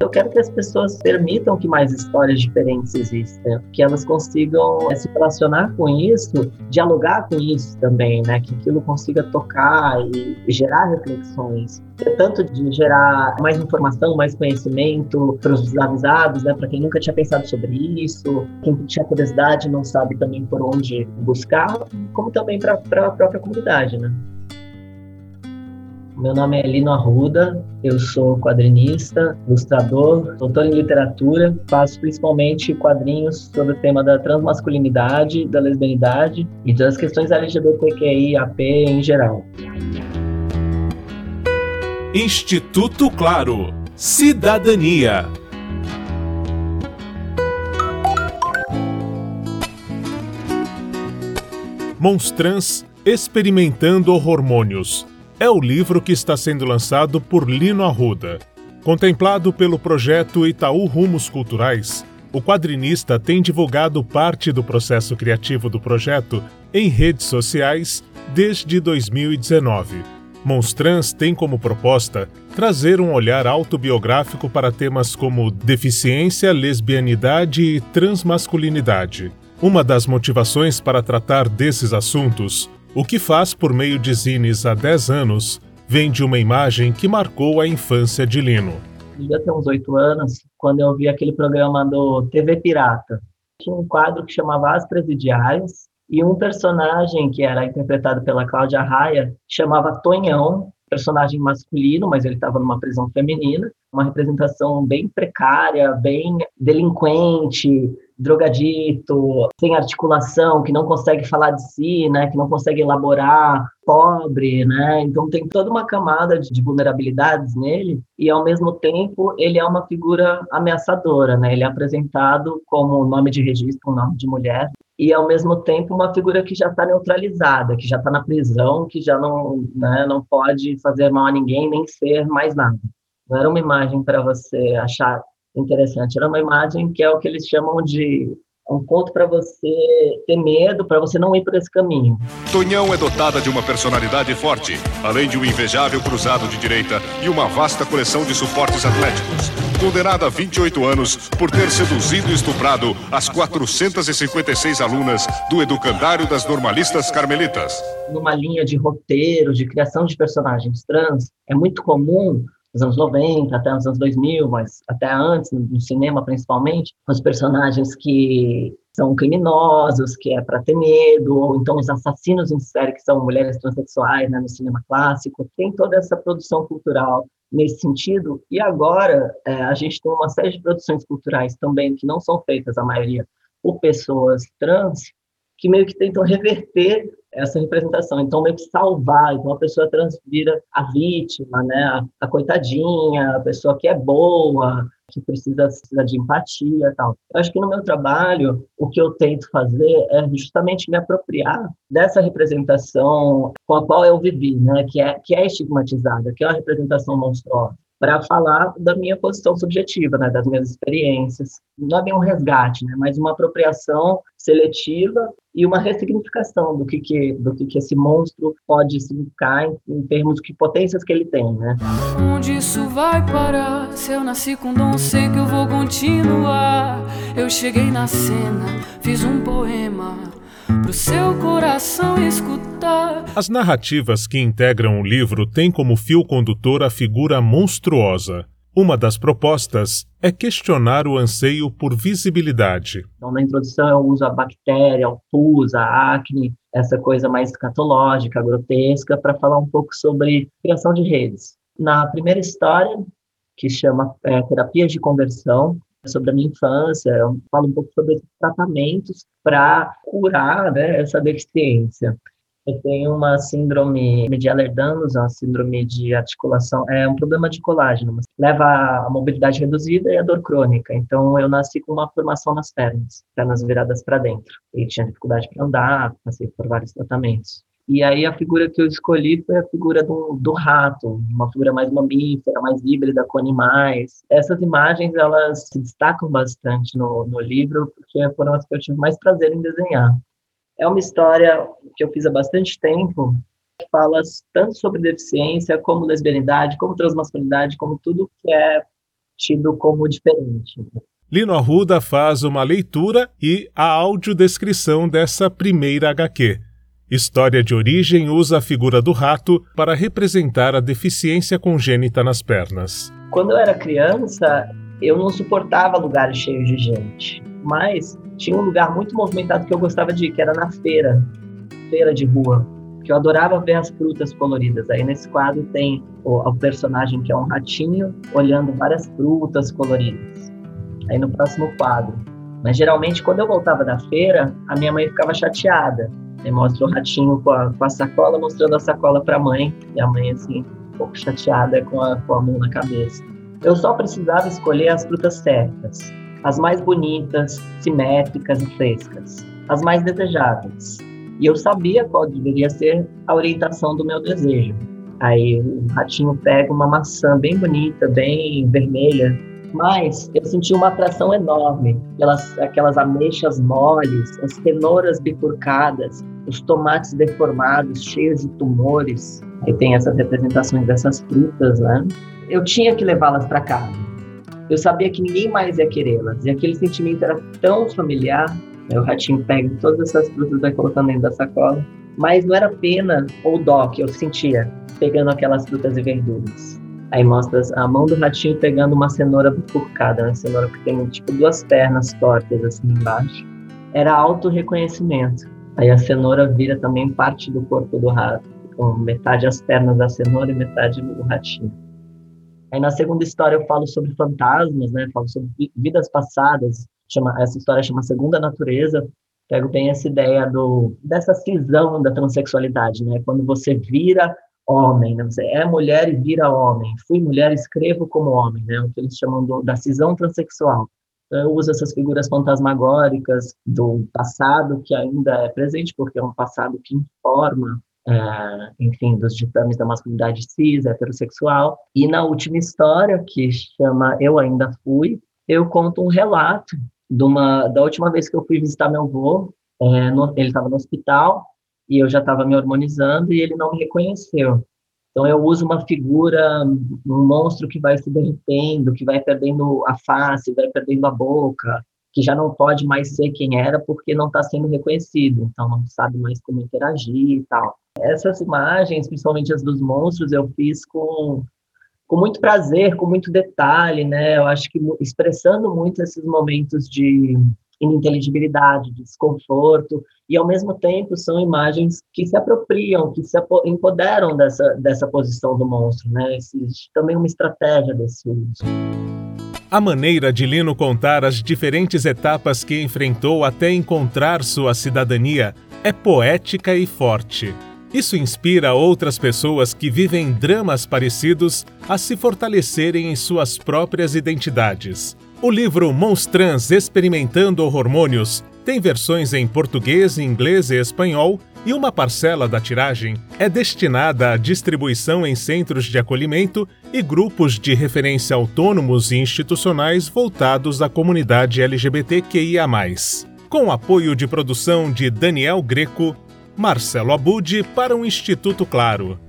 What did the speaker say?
Eu quero que as pessoas permitam que mais histórias diferentes existam, que elas consigam é, se relacionar com isso, dialogar com isso também, né? Que aquilo consiga tocar e, gerar reflexões, tanto de gerar mais informação, mais conhecimento para os desavisados, né? Para quem nunca tinha pensado sobre isso, quem tinha curiosidade não sabe também por onde buscar, como também para a própria comunidade, né? Meu nome é Lino Arruda, eu sou quadrinista, ilustrador, doutor em literatura, faço principalmente quadrinhos sobre o tema da transmasculinidade, da lesbianidade e das questões LGBTQIAP em geral. Instituto Claro. Cidadania. Monstrans experimentando hormônios é o livro que está sendo lançado por Lino Arruda. Contemplado pelo projeto Itaú Rumos Culturais, o quadrinista tem divulgado parte do processo criativo do projeto em redes sociais desde 2019. Monstrans tem como proposta trazer um olhar autobiográfico para temas como deficiência, lesbianidade e transmasculinidade. Uma das motivações para tratar desses assuntos o que faz por meio de zines há 10 anos vem de uma imagem que marcou a infância de Lino. Devia ter uns oito anos, quando eu vi aquele programa do TV Pirata. Tinha um quadro que chamava As Presidiárias, e um personagem que era interpretado pela Cláudia Raia chamava Tonhão, personagem masculino, mas ele estava numa prisão feminina, uma representação bem precária, bem delinquente, drogadito, sem articulação, que não consegue falar de si, né, que não consegue elaborar, pobre, né? Então tem toda uma camada de vulnerabilidades nele e ao mesmo tempo ele é uma figura ameaçadora, né? Ele é apresentado como nome de registro, um nome de mulher e ao mesmo tempo uma figura que já está neutralizada, que já está na prisão, que já não, né, não pode fazer mal a ninguém nem ser mais nada. Não era uma imagem para você achar interessante. Era uma imagem que é o que eles chamam de um ponto para você ter medo, para você não ir por esse caminho. Tonhão é dotada de uma personalidade forte, além de um invejável cruzado de direita e uma vasta coleção de suportes atléticos. Condenada a 28 anos por ter seduzido e estuprado as 456 alunas do Educandário das Normalistas Carmelitas. Numa linha de roteiro, de criação de personagens trans, é muito comum nos anos 90 até os anos 2000, mas até antes, no cinema principalmente, os personagens que são criminosos, que é para ter medo, ou então os assassinos em série, que são mulheres transexuais, né, no cinema clássico. Tem toda essa produção cultural nesse sentido. E agora é, a gente tem uma série de produções culturais também que não são feitas, a maioria, por pessoas trans, que meio que tentam reverter essa representação. Então, meio que salvar. Então, a pessoa trans vira a vítima, né? A, a, coitadinha, a pessoa que é boa, que precisa, precisa de empatia tal. Eu acho que no meu trabalho, o que eu tento fazer é justamente me apropriar dessa representação com a qual eu vivi, né? Que é, que é estigmatizada, que é uma representação monstruosa para falar da minha posição subjetiva, né, das minhas experiências. Não é bem um resgate, né, mas uma apropriação seletiva e uma ressignificação do que, que, do que, que esse monstro pode significar em, em termos de potências que ele tem, né? Onde isso vai parar? Se eu nasci com dom, sei que eu vou continuar. Eu cheguei na cena, fiz um poema pro seu coração escutar. As narrativas que integram o livro têm como fio condutor a figura monstruosa. Uma das propostas é questionar o anseio por visibilidade. Então, na introdução, eu uso a bactéria, o pus, a acne, essa coisa mais escatológica, grotesca, para falar um pouco sobre criação de redes. Na primeira história, que chama é, Terapias de Conversão, sobre a minha infância, eu falo um pouco sobre esses tratamentos para curar né, essa deficiência. Eu tenho uma síndrome de Ehlers-Danlos, uma síndrome de articulação, é um problema de colágeno, leva a mobilidade reduzida e a dor crônica. Então, eu nasci com uma formação nas pernas, pernas viradas para dentro. E tinha dificuldade para andar, passei por vários tratamentos. E aí a figura que eu escolhi foi a figura do, do rato, uma figura mais mamífera, mais híbrida com animais. Essas imagens, elas se destacam bastante no, no livro, porque foram as que eu tive mais prazer em desenhar. É uma história que eu fiz há bastante tempo, que fala tanto sobre deficiência, como lesbianidade, como transmasculinidade, como tudo que é tido como diferente. Lino Arruda faz uma leitura e a audiodescrição dessa primeira HQ. História de origem usa a figura do rato para representar a deficiência congênita nas pernas. Quando eu era criança, eu não suportava lugares cheios de gente, mas tinha um lugar muito movimentado que eu gostava de ir, que era na feira, feira de rua, que eu adorava ver as frutas coloridas. Aí nesse quadro tem o, o personagem que é um ratinho olhando várias frutas coloridas. Aí no próximo quadro. Mas geralmente quando eu voltava da feira, a minha mãe ficava chateada Aí mostra o ratinho com a, com a sacola, mostrando a sacola para a mãe, e a mãe, assim, um pouco chateada com a, com a mão na cabeça. Eu só precisava escolher as frutas certas, as mais bonitas, simétricas e frescas, as mais desejáveis. E eu sabia qual deveria ser a orientação do meu desejo. Aí o ratinho pega uma maçã bem bonita, bem vermelha, mas eu senti uma atração enorme pelas aquelas ameixas moles, as cenouras bifurcadas, os tomates deformados, cheios de tumores. Aí tem essas representações dessas frutas, né? Eu tinha que levá-las para casa. Eu sabia que ninguém mais ia querê-las. E aquele sentimento era tão familiar. O ratinho pega todas essas frutas e vai colocando dentro da sacola. Mas não era pena ou dó que eu sentia pegando aquelas frutas e verduras. Aí mostra a mão do ratinho pegando uma cenoura bifurcada, uma cenoura que tem tipo duas pernas tortas assim embaixo. Era auto-reconhecimento. Aí a cenoura vira também parte do corpo do rato, com metade as pernas da cenoura e metade o ratinho. Aí na segunda história eu falo sobre fantasmas, né? Falo sobre vidas passadas. Chama, essa história chama Segunda Natureza. Pego bem essa ideia do dessa cisão da transexualidade, né? Quando você vira homem, né? Você é mulher e vira homem. Fui mulher, escrevo como homem, né? O que eles chamam do, da cisão transexual. Então, eu uso essas figuras fantasmagóricas do passado que ainda é presente, porque é um passado que informa, é, enfim, dos ditames da masculinidade cis, heterossexual. E na última história, que chama Eu Ainda Fui, eu conto um relato de uma, da última vez que eu fui visitar meu avô. É, no, ele estava no hospital e eu já estava me hormonizando e ele não me reconheceu. Então eu uso uma figura, um monstro que vai se derretendo, que vai perdendo a face, vai perdendo a boca, que já não pode mais ser quem era porque não está sendo reconhecido, então não sabe mais como interagir e tal. Essas imagens, principalmente as dos monstros, eu fiz com com muito prazer, com muito detalhe, né? Eu acho que expressando muito esses momentos de ininteligibilidade, de desconforto, e ao mesmo tempo são imagens que se apropriam, que se empoderam dessa, dessa posição do monstro, né? Existe também uma estratégia desse uso. A maneira de Lino contar as diferentes etapas que enfrentou até encontrar sua cidadania é poética e forte. Isso inspira outras pessoas que vivem dramas parecidos a se fortalecerem em suas próprias identidades. O livro Monstrans Experimentando Hormônios tem versões em português, inglês e espanhol, e uma parcela da tiragem é destinada à distribuição em centros de acolhimento e grupos de referência autônomos e institucionais voltados à comunidade LGBTQIA. Com apoio de produção de Daniel Greco, Marcelo Abude para o Instituto Claro.